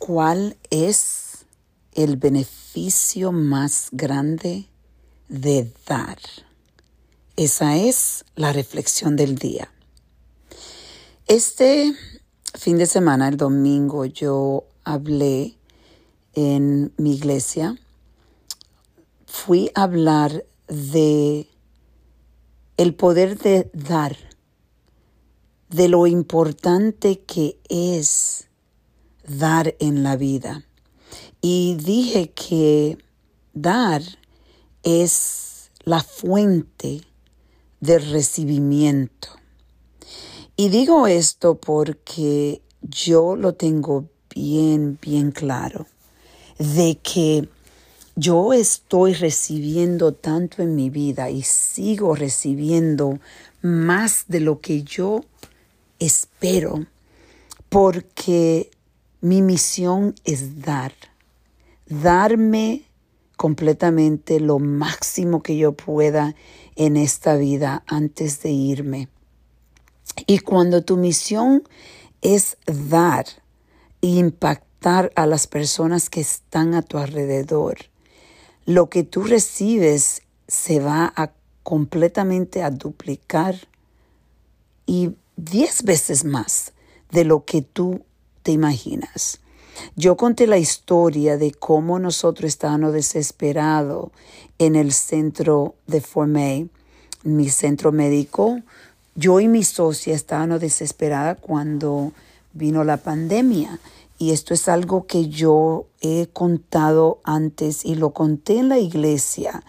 cuál es el beneficio más grande de dar? Esa es la reflexión del día. Este fin de semana, el domingo, yo hablé en mi iglesia. Fui a hablar de el poder de dar, de lo importante que es dar en la vida. Y dije que dar es la fuente del recibimiento. Y digo esto porque yo lo tengo bien, bien claro, de que yo estoy recibiendo tanto en mi vida y sigo recibiendo más de lo que yo espero, porque mi misión es dar, darme completamente lo máximo que yo pueda en esta vida antes de irme. Y cuando tu misión es dar e impactar a las personas que están a tu alrededor, lo que tú recibes se va a completamente a duplicar y diez veces más de lo que tú te imaginas. Yo conté la historia de cómo nosotros estábamos desesperados en el centro de Formé, mi centro médico. Yo y mi socia estábamos desesperadas cuando vino la pandemia. Y esto es algo que yo he contado antes y lo conté en la iglesia.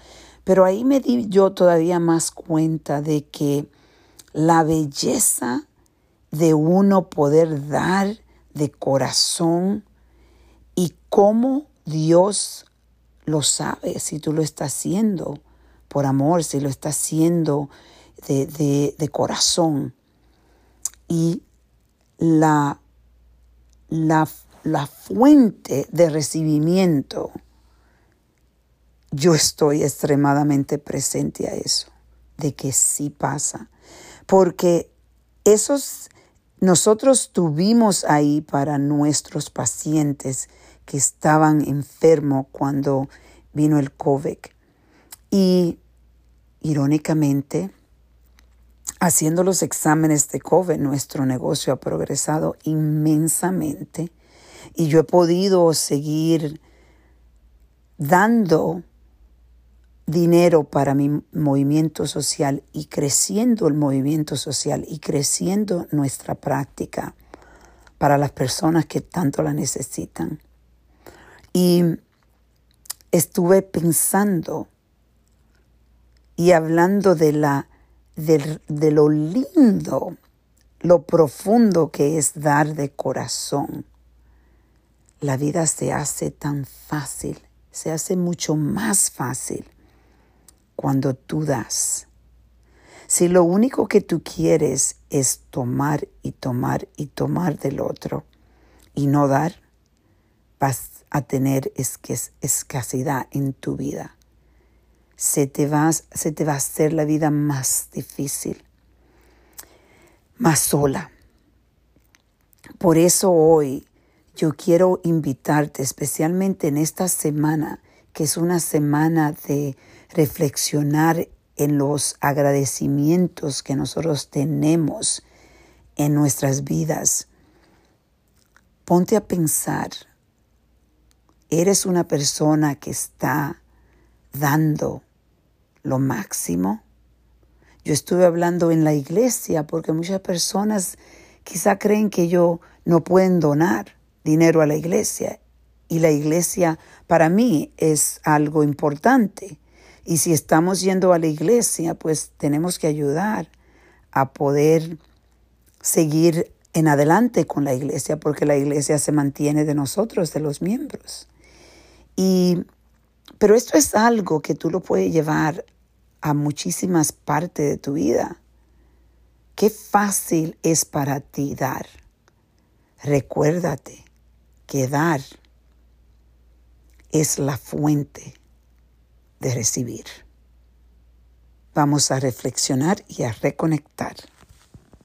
Pero ahí me di yo todavía más cuenta de que la belleza de uno poder dar de corazón y cómo Dios lo sabe si tú lo estás haciendo por amor, si lo estás haciendo de, de, corazón. Y la, la, la fuente de recibimiento, yo estoy extremadamente presente a eso, de que sí pasa. Porque esos nosotros tuvimos ahí para nuestros pacientes que estaban enfermos cuando vino el COVID. Y irónicamente, haciendo los exámenes de COVID, nuestro negocio ha progresado inmensamente y yo he podido seguir dando dinero para mi movimiento social y creciendo el movimiento social y creciendo nuestra práctica para las personas que tanto la necesitan. Y estuve pensando y hablando de, la, de, de lo lindo, lo profundo que es dar de corazón. La vida se hace tan fácil, se hace mucho más fácil cuando tú das. Si lo único que tú quieres es tomar y tomar y tomar del otro y no dar, vas a tener escasidad en tu vida. Se te, va, se te va a hacer la vida más difícil, más sola. Por eso hoy yo quiero invitarte, especialmente en esta semana, que es una semana de reflexionar en los agradecimientos que nosotros tenemos en nuestras vidas. Ponte a pensar, ¿eres una persona que está dando lo máximo? Yo estuve hablando en la iglesia porque muchas personas quizá creen que yo no pueden donar dinero a la iglesia y la iglesia para mí es algo importante. Y si estamos yendo a la iglesia, pues tenemos que ayudar a poder seguir en adelante con la iglesia, porque la iglesia se mantiene de nosotros, de los miembros. Y, pero esto es algo que tú lo puedes llevar a muchísimas partes de tu vida. Qué fácil es para ti dar. Recuérdate que dar es la fuente de recibir. Vamos a reflexionar y a reconectar.